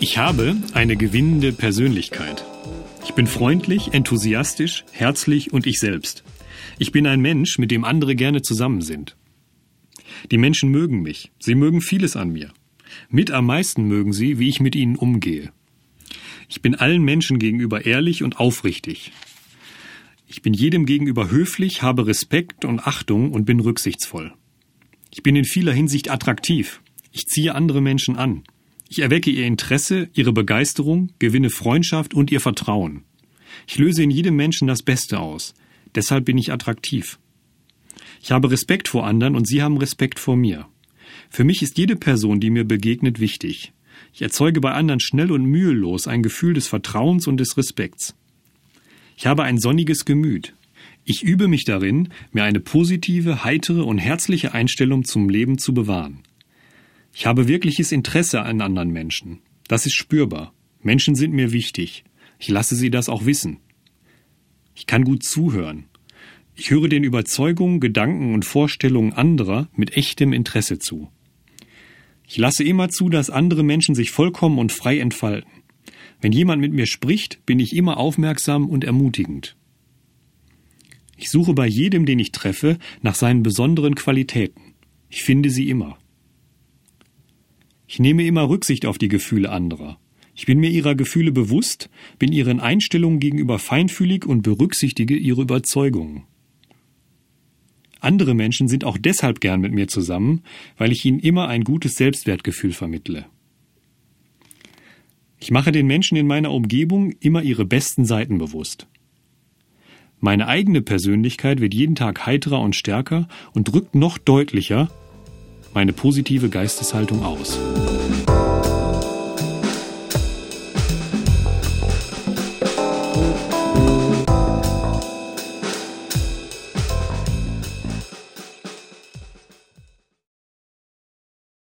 Ich habe eine gewinnende Persönlichkeit. Ich bin freundlich, enthusiastisch, herzlich und ich selbst. Ich bin ein Mensch, mit dem andere gerne zusammen sind. Die Menschen mögen mich. Sie mögen vieles an mir. Mit am meisten mögen sie, wie ich mit ihnen umgehe. Ich bin allen Menschen gegenüber ehrlich und aufrichtig. Ich bin jedem gegenüber höflich, habe Respekt und Achtung und bin rücksichtsvoll. Ich bin in vieler Hinsicht attraktiv. Ich ziehe andere Menschen an. Ich erwecke ihr Interesse, ihre Begeisterung, gewinne Freundschaft und ihr Vertrauen. Ich löse in jedem Menschen das Beste aus. Deshalb bin ich attraktiv. Ich habe Respekt vor anderen und sie haben Respekt vor mir. Für mich ist jede Person, die mir begegnet, wichtig. Ich erzeuge bei anderen schnell und mühelos ein Gefühl des Vertrauens und des Respekts. Ich habe ein sonniges Gemüt. Ich übe mich darin, mir eine positive, heitere und herzliche Einstellung zum Leben zu bewahren. Ich habe wirkliches Interesse an anderen Menschen. Das ist spürbar. Menschen sind mir wichtig. Ich lasse sie das auch wissen. Ich kann gut zuhören. Ich höre den Überzeugungen, Gedanken und Vorstellungen anderer mit echtem Interesse zu. Ich lasse immer zu, dass andere Menschen sich vollkommen und frei entfalten. Wenn jemand mit mir spricht, bin ich immer aufmerksam und ermutigend. Ich suche bei jedem, den ich treffe, nach seinen besonderen Qualitäten. Ich finde sie immer. Ich nehme immer Rücksicht auf die Gefühle anderer. Ich bin mir ihrer Gefühle bewusst, bin ihren Einstellungen gegenüber feinfühlig und berücksichtige ihre Überzeugungen. Andere Menschen sind auch deshalb gern mit mir zusammen, weil ich ihnen immer ein gutes Selbstwertgefühl vermittle. Ich mache den Menschen in meiner Umgebung immer ihre besten Seiten bewusst. Meine eigene Persönlichkeit wird jeden Tag heiterer und stärker und drückt noch deutlicher meine positive Geisteshaltung aus.